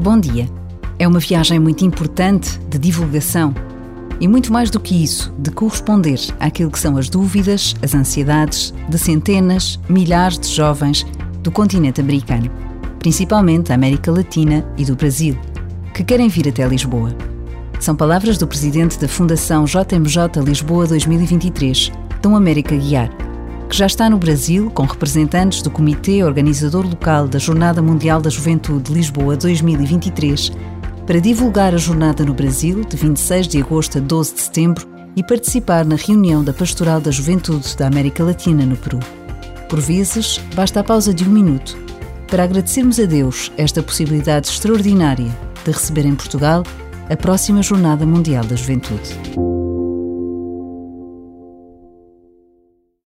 Bom dia. É uma viagem muito importante de divulgação e muito mais do que isso, de corresponder àquilo que são as dúvidas, as ansiedades de centenas, milhares de jovens do continente americano, principalmente da América Latina e do Brasil, que querem vir até Lisboa. São palavras do presidente da Fundação JMJ Lisboa 2023, Dom América Guiar que já está no Brasil com representantes do Comitê Organizador Local da Jornada Mundial da Juventude Lisboa 2023 para divulgar a jornada no Brasil de 26 de agosto a 12 de setembro e participar na reunião da Pastoral da Juventude da América Latina no Peru. Por vezes, basta a pausa de um minuto para agradecermos a Deus esta possibilidade extraordinária de receber em Portugal a próxima Jornada Mundial da Juventude.